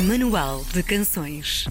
Manual de Canções.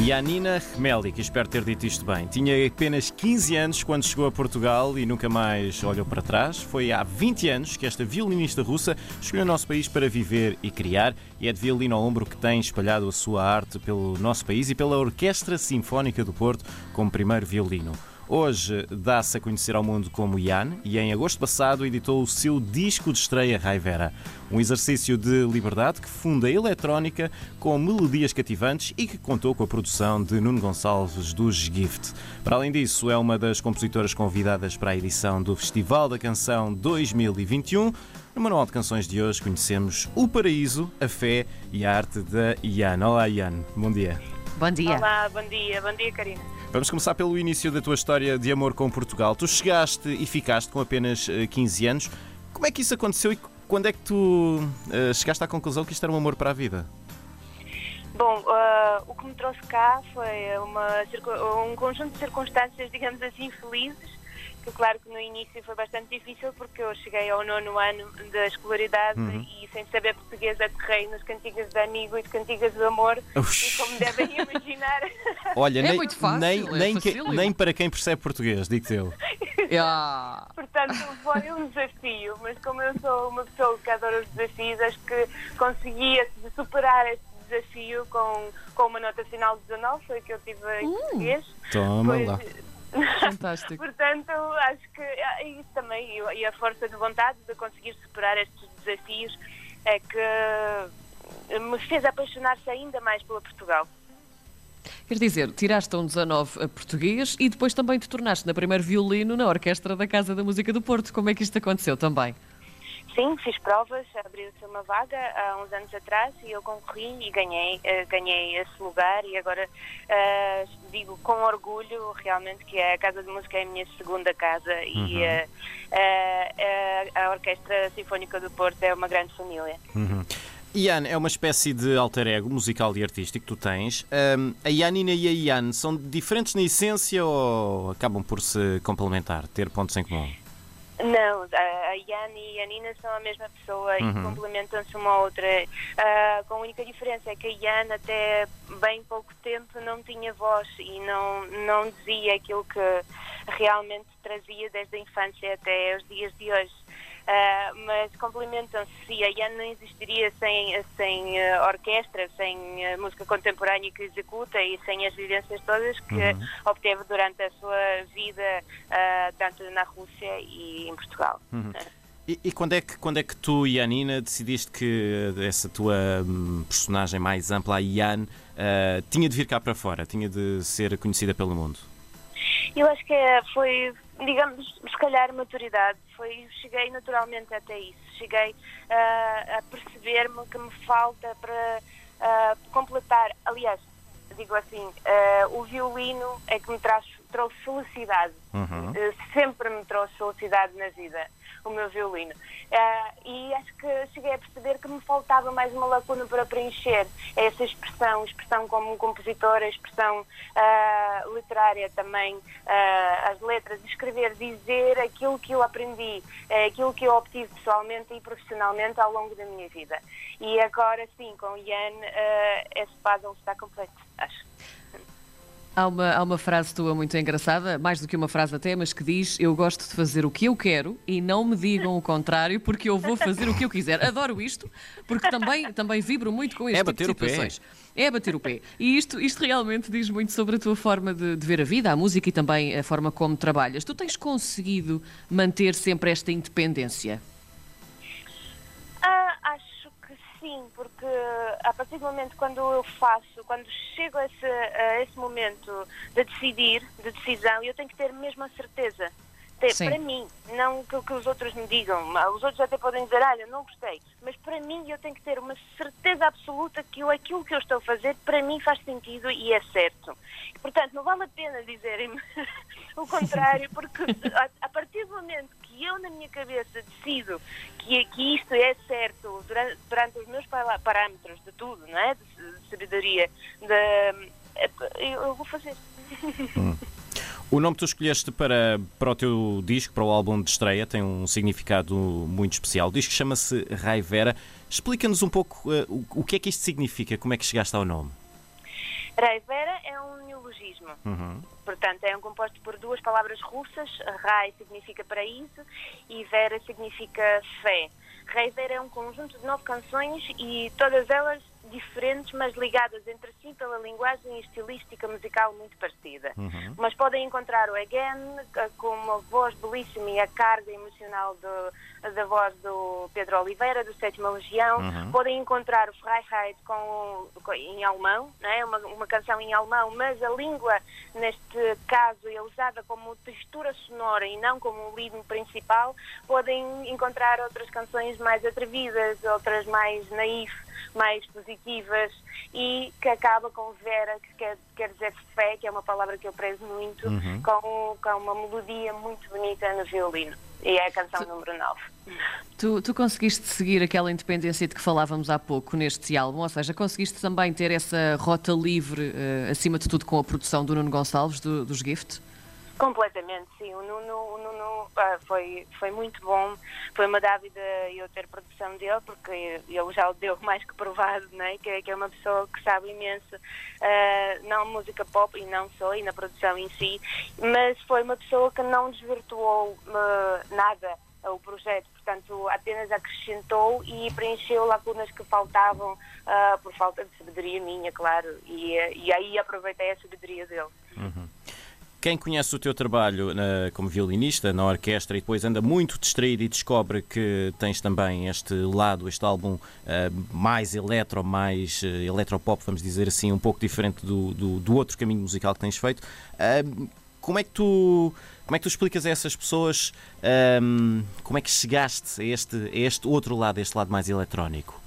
Yanina Remelik, espero ter dito isto bem, tinha apenas 15 anos quando chegou a Portugal e nunca mais olhou para trás. Foi há 20 anos que esta violinista russa escolheu o nosso país para viver e criar e é de violino ao ombro que tem espalhado a sua arte pelo nosso país e pela Orquestra Sinfónica do Porto como primeiro violino. Hoje dá-se a conhecer ao mundo como Ian e em agosto passado editou o seu disco de estreia Raivera. Um exercício de liberdade que funda a eletrónica com melodias cativantes e que contou com a produção de Nuno Gonçalves dos Gift. Para além disso, é uma das compositoras convidadas para a edição do Festival da Canção 2021. No Manual de Canções de hoje conhecemos o paraíso, a fé e a arte da Ian. Olá, Ian. Bom dia. Bom dia. Olá, bom dia, bom dia, Karina. Vamos começar pelo início da tua história de amor com Portugal. Tu chegaste e ficaste com apenas 15 anos. Como é que isso aconteceu e quando é que tu uh, chegaste à conclusão que isto era um amor para a vida? Bom, uh, o que me trouxe cá foi uma, um conjunto de circunstâncias, digamos assim, felizes que claro que no início foi bastante difícil porque eu cheguei ao nono ano da escolaridade uhum. e sem saber português aterrei nas cantigas de amigo e de cantigas de amor Ux. e como devem imaginar Olha, é nem, muito fácil, nem, é nem, que, nem, para quem percebe português, digo-te eu. yeah. Portanto, foi um desafio, mas como eu sou uma pessoa que adora os desafios, acho que conseguia superar este desafio com, com uma nota final de 19, foi que eu tive em uh, português. Toma lá. Fantástico. Portanto, acho que é isso também, e a força de vontade de conseguir superar estes desafios é que me fez apaixonar-se ainda mais pela Portugal. Quer dizer, tiraste um 19 a português e depois também te tornaste na primeiro violino na Orquestra da Casa da Música do Porto. Como é que isto aconteceu também? Sim, fiz provas, abriu-se uma vaga há uns anos atrás e eu concorri e ganhei, uh, ganhei esse lugar e agora uh, digo com orgulho realmente que a Casa de Música é a minha segunda casa uhum. e uh, a Orquestra Sinfónica do Porto é uma grande família. Uhum. Ian é uma espécie de alter ego musical e artístico que tu tens. Um, a Yanina e a Ian são diferentes na essência ou acabam por se complementar, ter pontos em comum? Não, Ian e a Nina são a mesma pessoa uhum. e complementam-se uma à outra. Uh, com a única diferença é que a Ian até bem pouco tempo não tinha voz e não, não dizia aquilo que realmente trazia desde a infância até os dias de hoje. Uh, mas complementam-se e a IAN não existiria sem, sem uh, orquestra, sem uh, música contemporânea que executa e sem as vivências todas que uhum. obteve durante a sua vida, tanto na Rússia e em Portugal. Uhum. E, e, quando, é que, quando é que tu e a Nina decidiste que essa tua um, personagem mais ampla, a Ian, tinha de vir cá para fora, tinha de ser conhecida pelo mundo? Eu acho que é, foi, digamos, se calhar maturidade. Foi, cheguei naturalmente até isso. Cheguei uh, a perceber-me que me falta para uh, completar. Aliás, digo assim, uh, o violino é que me traz, trouxe felicidade. Uhum. sempre me trouxe felicidade na vida o meu violino. Uh, e acho que cheguei a perceber que me faltava mais uma lacuna para preencher essa expressão, expressão como compositora, expressão uh, literária também, uh, as letras, escrever, dizer aquilo que eu aprendi, aquilo que eu obtive pessoalmente e profissionalmente ao longo da minha vida. E agora sim, com Ian, esse puzzle está completo, acho. Há uma, há uma frase tua muito engraçada, mais do que uma frase até, mas que diz: Eu gosto de fazer o que eu quero e não me digam o contrário, porque eu vou fazer o que eu quiser. Adoro isto, porque também, também vibro muito com este é tipo de situações. É bater o pé. E isto, isto realmente diz muito sobre a tua forma de, de ver a vida, a música e também a forma como trabalhas. Tu tens conseguido manter sempre esta independência? Sim, porque a partir do momento quando eu faço, quando chego a esse, a esse momento de decidir, de decisão, eu tenho que ter mesmo a certeza. Ter, para mim, não que, que os outros me digam. Os outros até podem dizer, olha, não gostei. Mas para mim eu tenho que ter uma certeza absoluta que eu, aquilo que eu estou a fazer, para mim faz sentido e é certo. Portanto, não vale a pena dizerem-me o contrário, porque a, a partir do momento que eu, na minha cabeça, decido que, que isto é certo durante, durante os meus parâmetros de tudo, não é? De, de sabedoria, de, eu, eu vou fazer. Hum. O nome que tu escolheste para, para o teu disco, para o álbum de estreia, tem um significado muito especial. O disco chama-se Raivera. Explica-nos um pouco uh, o, o que é que isto significa, como é que chegaste ao nome. Raivera é um neologismo. Uhum. Portanto, é um composto por duas palavras russas. Rai significa paraíso e Vera significa fé. Raivera é um conjunto de nove canções e todas elas diferentes, mas ligadas entre si pela linguagem e estilística musical muito parecida. Uhum. Mas podem encontrar o Again, eh, com uma voz belíssima e a carga emocional do, da voz do Pedro Oliveira, do Sétima Legião. Uhum. Podem encontrar o Freiheit com, com, em alemão, né? uma, uma canção em alemão, mas a língua, neste caso, é usada como textura sonora e não como o ritmo principal. Podem encontrar outras canções mais atrevidas, outras mais naif, mais positivas e que acaba com Vera, que quer, quer dizer fé, que é uma palavra que eu prezo muito, Uhum. com, com uma melodia muito bonita no violino. E é a canção número 9. Tu, tu conseguiste seguir aquela independência de que falávamos há pouco neste álbum, ou seja, conseguiste também ter essa rota livre, eh, acima de tudo com a produção do Nuno Gonçalves, do- dos Gift? Completamente, sim. O Nuno, o Nuno ah, foi, foi muito bom. Foi uma dávida eu ter produção dele, porque ele já o deu mais que provado, né? que, é- que é uma pessoa que sabe imenso, ah, não música pop, e não só, e na produção em si, mas foi uma pessoa que não desvirtuou ah, nada o projeto, portanto, apenas acrescentou e preencheu lacunas que faltavam ah, por falta de sabedoria minha, claro, e, e aí aproveitei a sabedoria dele. Quem conhece o teu trabalho na- como violinista, na orquestra, e depois anda muito distraído e descobre que tens também este lado, este álbum eh, mais eletro, mais eh, eletropop, vamos dizer assim, um pouco diferente do, do, do outro caminho musical que tens feito. eh, como é que tu como é que tu explicas a essas pessoas ehm, como é que chegaste a este, a este outro lado, a este lado mais eletrónico?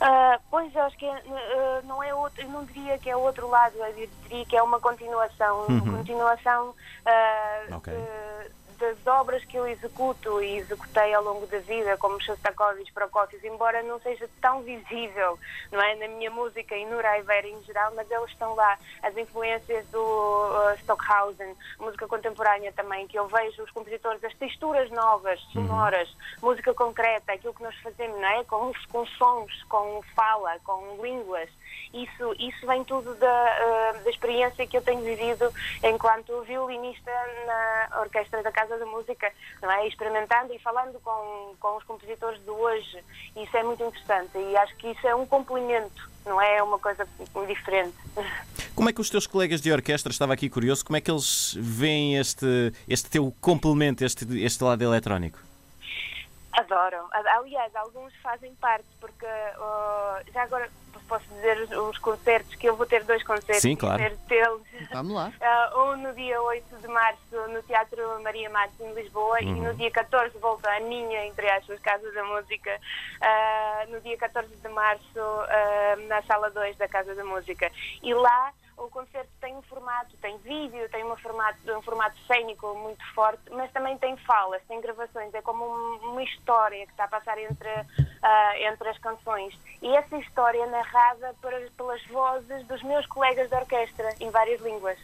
Ah, pois, eu acho que é, ah, não é outro, eu não diria que é outro lado, eu diria que é uma continuação, uma continuação ah, Ok. de- das obras que eu executo e executei ao longo da vida, como Shostakovich, Prokofiev, embora não seja tão visível não é, na minha música e no Raiver em geral, mas elas estão lá. As influências do ah, Stockhausen, música contemporânea também, que eu vejo os compositores, as texturas novas, sonoras, música concreta, aquilo que nós fazemos, não é? Com, com sons, com fala, com línguas. Isso, isso vem tudo da, ah, da experiência que eu tenho vivido enquanto violinista na Orquestra da Casa da Música, não é? Experimentando e falando com, com os compositores de hoje. Isso é muito interessante e acho que isso é um complemento, não é uma coisa diferente. Como é que os teus colegas de orquestra, estava aqui curioso, como é que eles veem este, este teu complemento, este, este lado eletrónico? Adoram. Aliás, alguns fazem parte, porque ah, já agora posso dizer os- os concertos, que eu vou ter dois concertos. Sim, claro. Deles. Vamos lá. Ah, um no dia 8 de março no Teatro Maria Matos em Lisboa e no dia 14 volta a minha, entre aspas, Casa da Música, ah, no dia 14 de março ah, na Sala 2 da Casa da Música. E lá o concerto tem um formato, tem vídeo, tem uma formato, um formato cênico muito forte, mas também tem falas, tem gravações, é como um- uma história que está a passar entre, ah, entre as canções. E essa história é narrada por- pelas vozes dos meus colegas de orquestra, em várias línguas.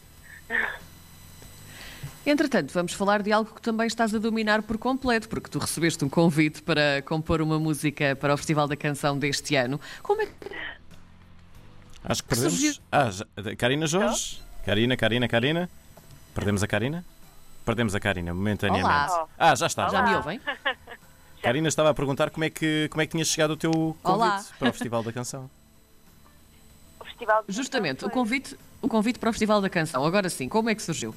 Entretanto, vamos falar de algo que também estás a dominar por completo, porque tu recebeste um convite para compor uma música para o Festival da Canção deste ano. Como é que Acho que perdemos. surgiu- Ah, já- Karina Jorge? Karina, Karina, Karina? Perdemos a Karina? Perdemos a Karina, momentaneamente. Olá. Ah, já está. já Já me ouvem? Karina estava a perguntar como é, que, como é que tinha chegado o teu convite Olá. para o Festival da Canção. O Festival Justamente, Canção o convite, o convite para o Festival da Canção. Agora sim, como é que surgiu?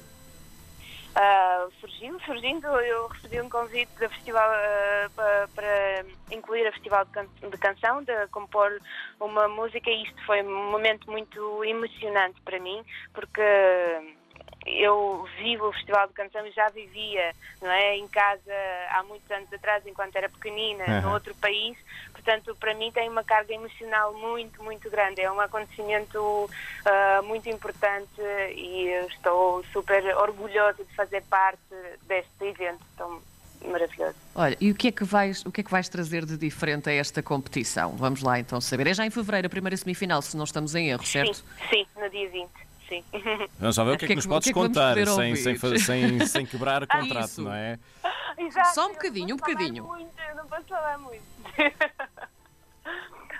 Surgiu, surgindo, eu recebi um convite do festival ah, pa- para incluir a festival de, can- de canção, de compor uma música e isto foi um momento muito emocionante para mim, porque eu vivo o festival de canção e já vivia, não é, em casa há muitos anos atrás, enquanto era pequenina, no outro país. Portanto, para mim tem uma carga emocional muito, muito grande. É um acontecimento ah, muito importante e eu estou super orgulhosa de fazer parte deste evento tão maravilhoso. Olha, e o que é que vais, o que é que vais trazer de diferente a esta competição? Vamos lá então saber. É já em fevereiro, a primeira semifinal, se não estamos em erro, certo? Sim, sim, no dia 20, sim. Vamos lá ver o que é que nos podes que é que contar sem, sem, sem, sem quebrar o contrato, Isso. não é? Exato, Só um bocadinho, não um posso falar bocadinho. muito, não posso falar muito.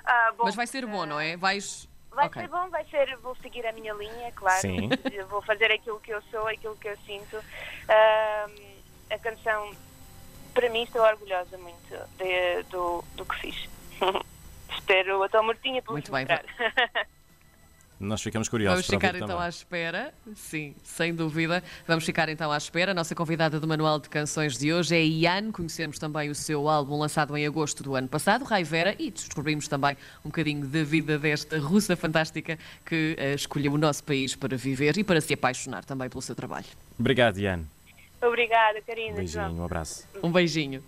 Ah, bom, Mas vai ser bom, ah, não é? Vais. Vai Ok. ser bom, vai ser, vou seguir a minha linha, claro. Sim. Vou fazer aquilo que eu sou, aquilo que eu sinto. Ah, a canção, para mim, estou orgulhosa muito de- do, do que fiz. Espero a tua mortinha por Muito bem. Nós ficamos curiosos Vamos ficar então também. à espera, sim, sem dúvida. Vamos ficar então à espera. A nossa convidada do Manual de Canções de hoje é Ian. Conhecemos também o seu álbum lançado em agosto do ano passado, Raivera, e descobrimos também um bocadinho da vida desta russa fantástica que eh, escolheu o nosso país para viver e para se apaixonar também pelo seu trabalho. Obrigado, Ian. Obrigada, Karina. Um beijinho, um abraço. Um beijinho.